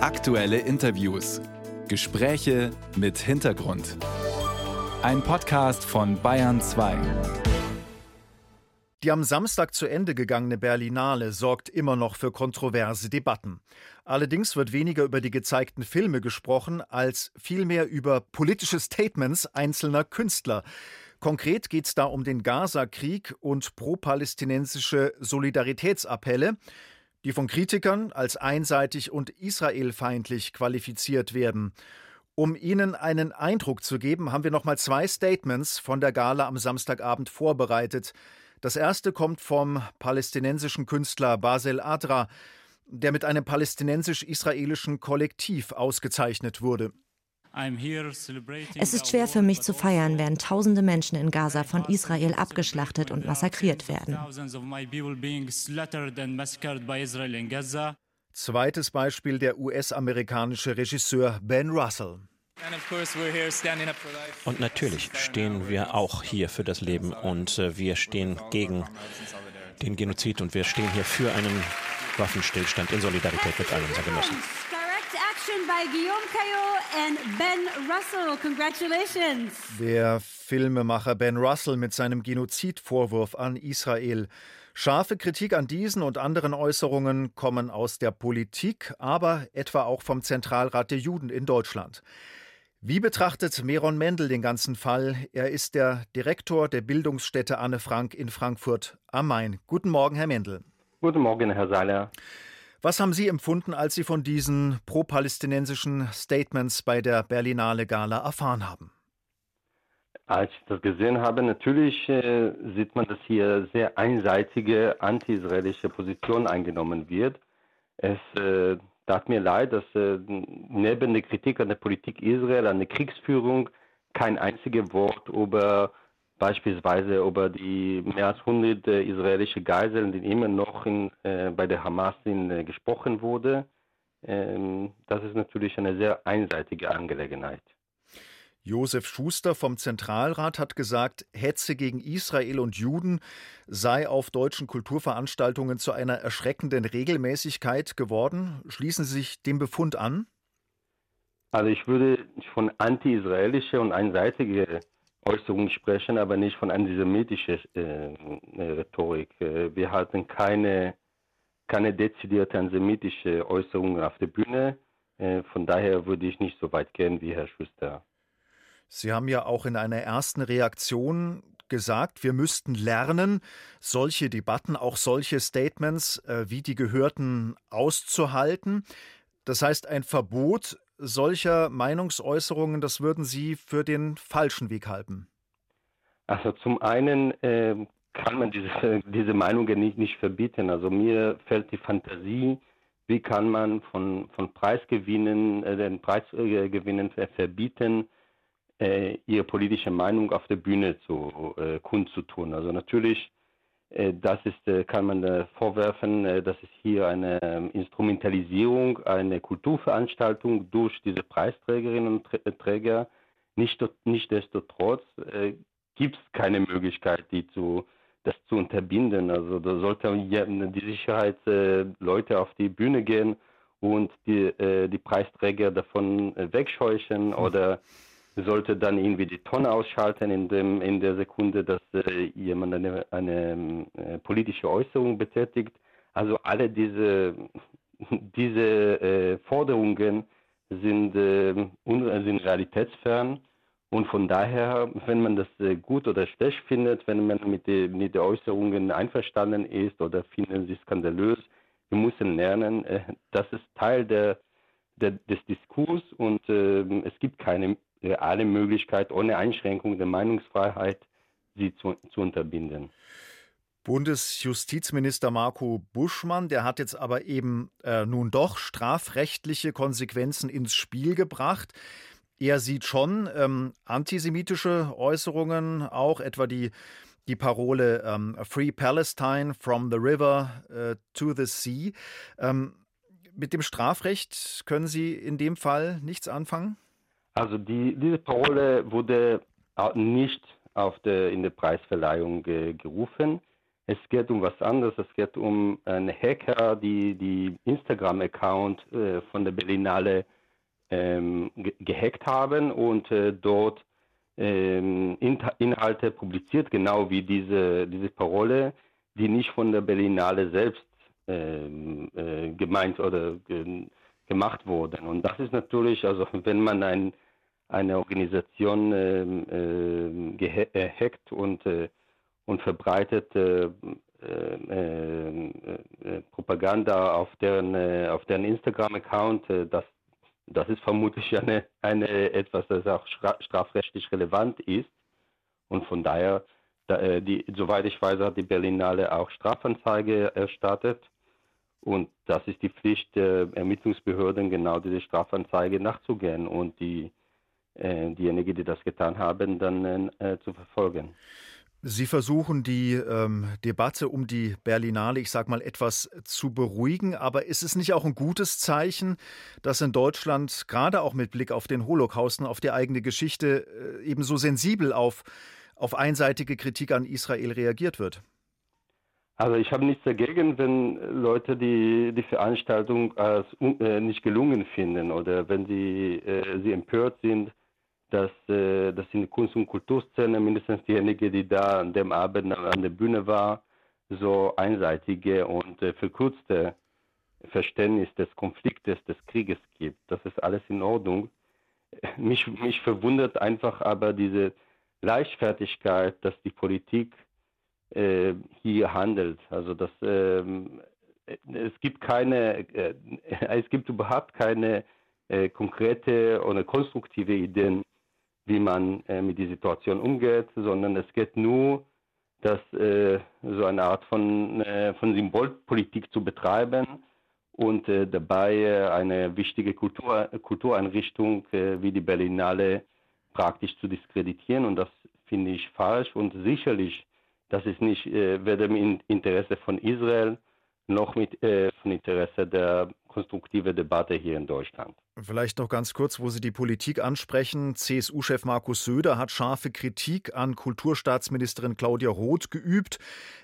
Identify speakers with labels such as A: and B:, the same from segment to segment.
A: Aktuelle Interviews. Gespräche mit Hintergrund. Ein Podcast von Bayern 2.
B: Die am Samstag zu Ende gegangene Berlinale sorgt immer noch für kontroverse Debatten. Allerdings wird weniger über die gezeigten Filme gesprochen, als vielmehr über politische Statements einzelner Künstler. Konkret geht es da um den Gaza-Krieg und pro-palästinensische Solidaritätsappelle die von Kritikern als einseitig und israelfeindlich qualifiziert werden. Um Ihnen einen Eindruck zu geben, haben wir noch mal zwei Statements von der Gala am Samstagabend vorbereitet. Das erste kommt vom palästinensischen Künstler Basel Adra, der mit einem palästinensisch-israelischen Kollektiv ausgezeichnet wurde.
C: Es ist schwer für mich zu feiern, während tausende Menschen in Gaza von Israel abgeschlachtet und massakriert werden.
B: Zweites Beispiel der US-amerikanische Regisseur Ben Russell.
D: Und natürlich stehen wir auch hier für das Leben und äh, wir stehen gegen den Genozid und wir stehen hier für einen Waffenstillstand in Solidarität mit allen unseren Genossen
E: by Guillaume Caillot and Ben Russell. Congratulations.
B: Der Filmemacher Ben Russell mit seinem Genozidvorwurf an Israel. Scharfe Kritik an diesen und anderen Äußerungen kommen aus der Politik, aber etwa auch vom Zentralrat der Juden in Deutschland. Wie betrachtet Meron Mendel den ganzen Fall? Er ist der Direktor der Bildungsstätte Anne Frank in Frankfurt am Main. Guten Morgen, Herr Mendel.
F: Guten Morgen, Herr Seiler.
B: Was haben Sie empfunden, als Sie von diesen pro-palästinensischen Statements bei der Berlinale Gala erfahren haben?
F: Als ich das gesehen habe, natürlich äh, sieht man, dass hier sehr einseitige anti-israelische Position eingenommen wird. Es äh, tat mir leid, dass äh, neben der Kritik an der Politik Israel, an der Kriegsführung, kein einziges Wort über beispielsweise über die mehr als 100 äh, israelische Geiseln, die immer noch in, äh, bei der Hamas sind, äh, gesprochen wurde. Ähm, das ist natürlich eine sehr einseitige Angelegenheit.
B: Josef Schuster vom Zentralrat hat gesagt, Hetze gegen Israel und Juden sei auf deutschen Kulturveranstaltungen zu einer erschreckenden Regelmäßigkeit geworden. Schließen Sie sich dem Befund an?
F: Also ich würde von anti-israelische und einseitige Äußerungen sprechen, aber nicht von antisemitischer äh, Rhetorik. Äh, wir hatten keine, keine dezidierte antisemitische Äußerung auf der Bühne. Äh, von daher würde ich nicht so weit gehen wie Herr Schuster.
B: Sie haben ja auch in einer ersten Reaktion gesagt, wir müssten lernen, solche Debatten, auch solche Statements äh, wie die gehörten auszuhalten. Das heißt, ein Verbot solcher Meinungsäußerungen, das würden Sie für den falschen Weg halten?
F: Also zum einen äh, kann man diese, diese Meinungen nicht, nicht verbieten. Also mir fällt die Fantasie, wie kann man von, von Preisgewinnen, äh, den Preisgewinnen verbieten, äh, ihre politische Meinung auf der Bühne zu äh, kundzutun. Also natürlich äh, das ist, äh, kann man äh, vorwerfen, dass es hier eine ähm, Instrumentalisierung, eine Kulturveranstaltung durch diese Preisträgerinnen und Träger. Nicht, nichtsdestotrotz äh, gibt es keine Möglichkeit, die zu, das zu unterbinden. Also da sollte die Sicherheitsleute auf die Bühne gehen und die, die Preisträger davon wegscheuchen hm. oder sollte dann irgendwie die Tonne ausschalten in, dem, in der Sekunde, dass äh, jemand eine, eine äh, politische Äußerung betätigt. Also alle diese, diese äh, Forderungen sind, ähm, sind realitätsfern. Und von daher, wenn man das äh, gut oder schlecht findet, wenn man mit, die, mit den Äußerungen einverstanden ist oder finden sie skandalös, wir müssen lernen, äh, das ist Teil der, der, des Diskurs und äh, es gibt keine reale Möglichkeit, ohne Einschränkung der Meinungsfreiheit, sie zu, zu unterbinden.
B: Bundesjustizminister Marco Buschmann, der hat jetzt aber eben äh, nun doch strafrechtliche Konsequenzen ins Spiel gebracht. Er sieht schon ähm, antisemitische Äußerungen, auch etwa die, die Parole ähm, Free Palestine from the River äh, to the Sea. Ähm, mit dem Strafrecht können Sie in dem Fall nichts anfangen?
F: Also die, diese Parole wurde nicht auf der, in der Preisverleihung äh, gerufen. Es geht um was anderes. Es geht um einen Hacker, die die Instagram-Account äh, von der Berlinale ähm, ge gehackt haben und äh, dort ähm, In Inhalte publiziert, genau wie diese, diese Parole, die nicht von der Berlinale selbst ähm, äh, gemeint oder ge gemacht wurden. Und das ist natürlich, also wenn man ein, eine Organisation ähm, äh, gehackt und äh, und verbreitet äh, äh, äh, Propaganda auf deren, auf deren Instagram-Account. das, das ist vermutlich eine, eine etwas, das auch strafrechtlich relevant ist. Und von daher, da, die, soweit ich weiß, hat die Berlinale auch Strafanzeige erstattet. Und das ist die Pflicht der Ermittlungsbehörden, genau diese Strafanzeige nachzugehen und die, äh, diejenigen, die das getan haben, dann äh, zu verfolgen.
B: Sie versuchen die ähm, Debatte um die Berlinale, ich sage mal, etwas zu beruhigen. Aber ist es nicht auch ein gutes Zeichen, dass in Deutschland, gerade auch mit Blick auf den Holocaust und auf die eigene Geschichte, äh, ebenso sensibel auf, auf einseitige Kritik an Israel reagiert wird?
F: Also ich habe nichts dagegen, wenn Leute die, die Veranstaltung als äh, nicht gelungen finden oder wenn sie, äh, sie empört sind dass, äh, dass in der Kunst- und Kulturszene mindestens diejenige, die da an dem Abend an der Bühne war, so einseitige und äh, verkürzte Verständnis des Konfliktes, des Krieges gibt. Das ist alles in Ordnung. Mich, mich verwundert einfach aber diese Leichtfertigkeit, dass die Politik hier handelt. Also dass ähm, es gibt keine, äh, es gibt überhaupt keine äh, konkrete oder konstruktive Ideen, wie man äh, mit der Situation umgeht, sondern es geht nur, dass äh, so eine Art von, äh, von Symbolpolitik zu betreiben und äh, dabei äh, eine wichtige Kultur, Kultureinrichtung äh, wie die Berlinale praktisch zu diskreditieren. Und das finde ich falsch und sicherlich, das ist nicht weder im Interesse von Israel noch mit äh, Interesse der konstruktiven Debatte hier in Deutschland.
B: Vielleicht noch ganz kurz, wo Sie die Politik ansprechen. CSU-Chef Markus Söder hat scharfe Kritik an Kulturstaatsministerin Claudia Roth geübt.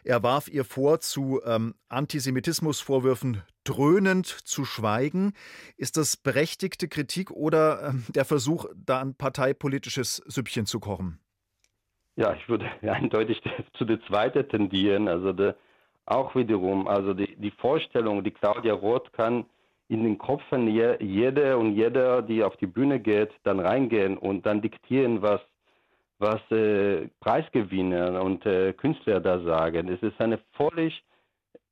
B: Er warf ihr vor, zu ähm, Antisemitismusvorwürfen dröhnend zu schweigen. Ist das berechtigte Kritik oder ähm, der Versuch, da ein parteipolitisches Süppchen zu kochen?
F: Ja, ich würde eindeutig zu der zweiten tendieren. Also der auch wiederum, also die, die Vorstellung, die Claudia Roth kann in den Kopf von je, jeder und jeder, die auf die Bühne geht, dann reingehen und dann diktieren, was, was äh, Preisgewinner und äh, Künstler da sagen. Es ist eine völlig,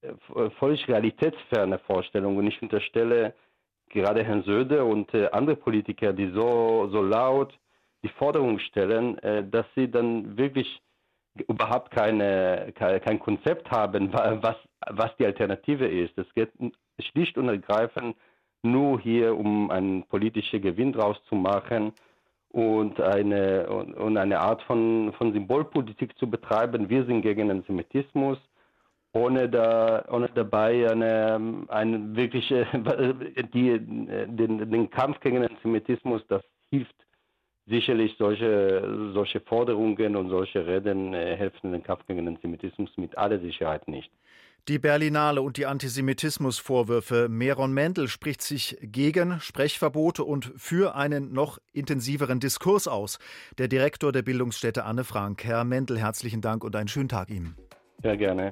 F: äh, völlig realitätsferne Vorstellung und ich unterstelle gerade Herrn Söder und äh, andere Politiker, die so, so laut die Forderung stellen, äh, dass sie dann wirklich überhaupt keine, kein Konzept haben, was, was die Alternative ist. Es geht schlicht und ergreifend nur hier, um einen politischen Gewinn draus zu machen und eine, und eine Art von, von Symbolpolitik zu betreiben. Wir sind gegen Antisemitismus, ohne, da, ohne dabei eine, eine wirkliche, die, den, den Kampf gegen Antisemitismus, das hilft sicherlich solche, solche Forderungen und solche Reden äh, helfen den Kampf gegen den Antisemitismus mit aller Sicherheit nicht.
B: Die Berlinale und die Antisemitismusvorwürfe. Meron Mendel spricht sich gegen Sprechverbote und für einen noch intensiveren Diskurs aus. Der Direktor der Bildungsstätte Anne Frank. Herr Mendel, herzlichen Dank und einen schönen Tag Ihnen.
F: Sehr gerne.